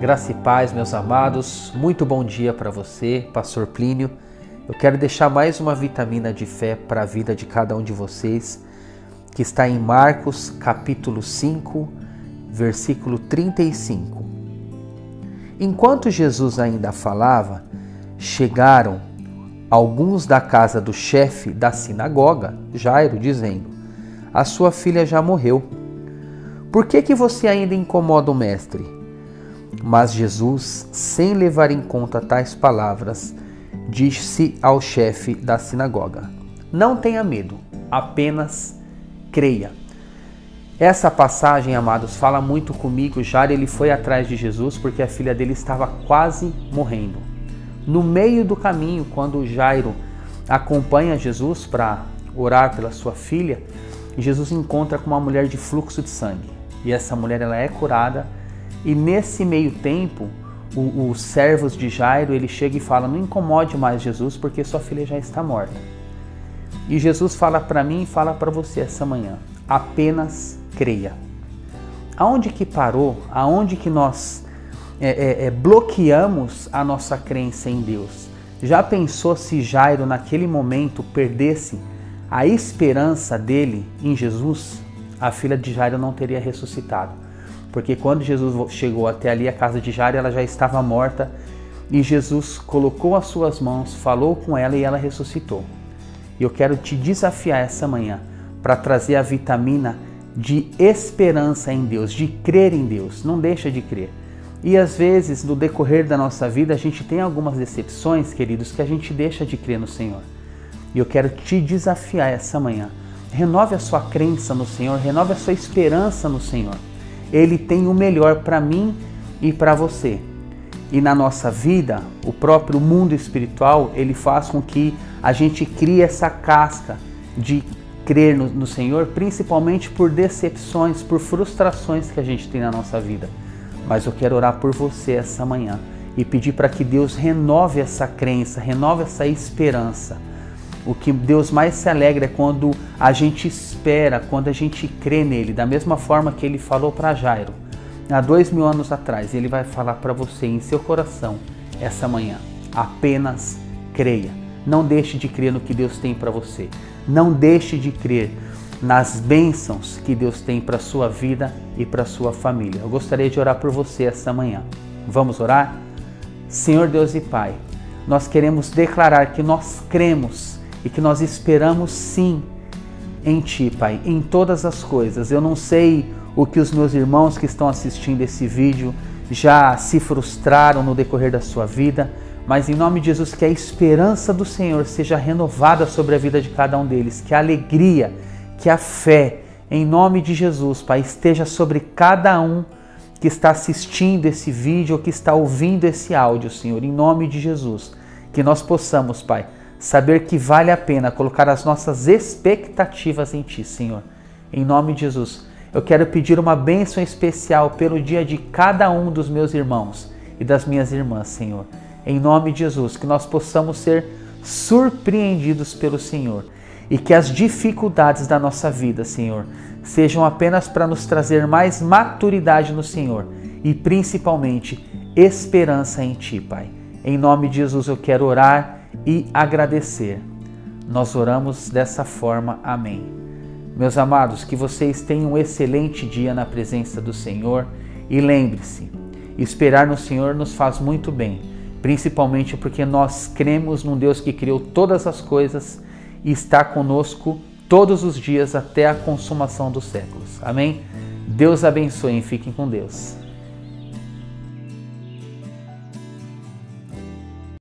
Graça e paz, meus amados. Muito bom dia para você, Pastor Plínio. Eu quero deixar mais uma vitamina de fé para a vida de cada um de vocês, que está em Marcos, capítulo 5, versículo 35. Enquanto Jesus ainda falava, chegaram alguns da casa do chefe da sinagoga, Jairo, dizendo: A sua filha já morreu. Por que, que você ainda incomoda o mestre? Mas Jesus, sem levar em conta tais palavras, disse ao chefe da sinagoga: Não tenha medo, apenas creia. Essa passagem, amados, fala muito comigo. Jairo ele foi atrás de Jesus porque a filha dele estava quase morrendo. No meio do caminho, quando Jairo acompanha Jesus para orar pela sua filha, Jesus encontra com uma mulher de fluxo de sangue. E essa mulher ela é curada e nesse meio tempo, os servos de Jairo, ele chega e fala: "Não incomode mais Jesus, porque sua filha já está morta". E Jesus fala para mim e fala para você essa manhã: apenas creia. Aonde que parou? Aonde que nós é, é, é, bloqueamos a nossa crença em Deus? Já pensou se Jairo naquele momento perdesse a esperança dele em Jesus? A filha de Jairo não teria ressuscitado porque quando Jesus chegou até ali, a casa de Jairo, ela já estava morta e Jesus colocou as suas mãos, falou com ela e ela ressuscitou. E eu quero te desafiar essa manhã para trazer a vitamina de esperança em Deus, de crer em Deus. Não deixa de crer. E às vezes, no decorrer da nossa vida, a gente tem algumas decepções, queridos, que a gente deixa de crer no Senhor. E eu quero te desafiar essa manhã. Renove a sua crença no Senhor, renove a sua esperança no Senhor ele tem o melhor para mim e para você. E na nossa vida, o próprio mundo espiritual, ele faz com que a gente crie essa casca de crer no, no Senhor, principalmente por decepções, por frustrações que a gente tem na nossa vida. Mas eu quero orar por você essa manhã e pedir para que Deus renove essa crença, renove essa esperança o que Deus mais se alegra é quando a gente espera, quando a gente crê nele, da mesma forma que ele falou para Jairo há dois mil anos atrás. Ele vai falar para você em seu coração essa manhã. Apenas creia. Não deixe de crer no que Deus tem para você. Não deixe de crer nas bênçãos que Deus tem para sua vida e para sua família. Eu gostaria de orar por você essa manhã. Vamos orar? Senhor Deus e Pai, nós queremos declarar que nós cremos e que nós esperamos sim em Ti, Pai, em todas as coisas. Eu não sei o que os meus irmãos que estão assistindo esse vídeo já se frustraram no decorrer da sua vida, mas em nome de Jesus, que a esperança do Senhor seja renovada sobre a vida de cada um deles, que a alegria, que a fé, em nome de Jesus, Pai, esteja sobre cada um que está assistindo esse vídeo ou que está ouvindo esse áudio, Senhor, em nome de Jesus. Que nós possamos, Pai, saber que vale a pena colocar as nossas expectativas em Ti, Senhor. Em nome de Jesus, eu quero pedir uma bênção especial pelo dia de cada um dos meus irmãos e das minhas irmãs, Senhor. Em nome de Jesus, que nós possamos ser surpreendidos pelo Senhor e que as dificuldades da nossa vida, Senhor, sejam apenas para nos trazer mais maturidade no Senhor e principalmente esperança em Ti, Pai. Em nome de Jesus eu quero orar e agradecer. Nós oramos dessa forma. Amém. Meus amados, que vocês tenham um excelente dia na presença do Senhor e lembre-se, esperar no Senhor nos faz muito bem, principalmente porque nós cremos num Deus que criou todas as coisas e está conosco todos os dias até a consumação dos séculos. Amém? Deus abençoe e fiquem com Deus.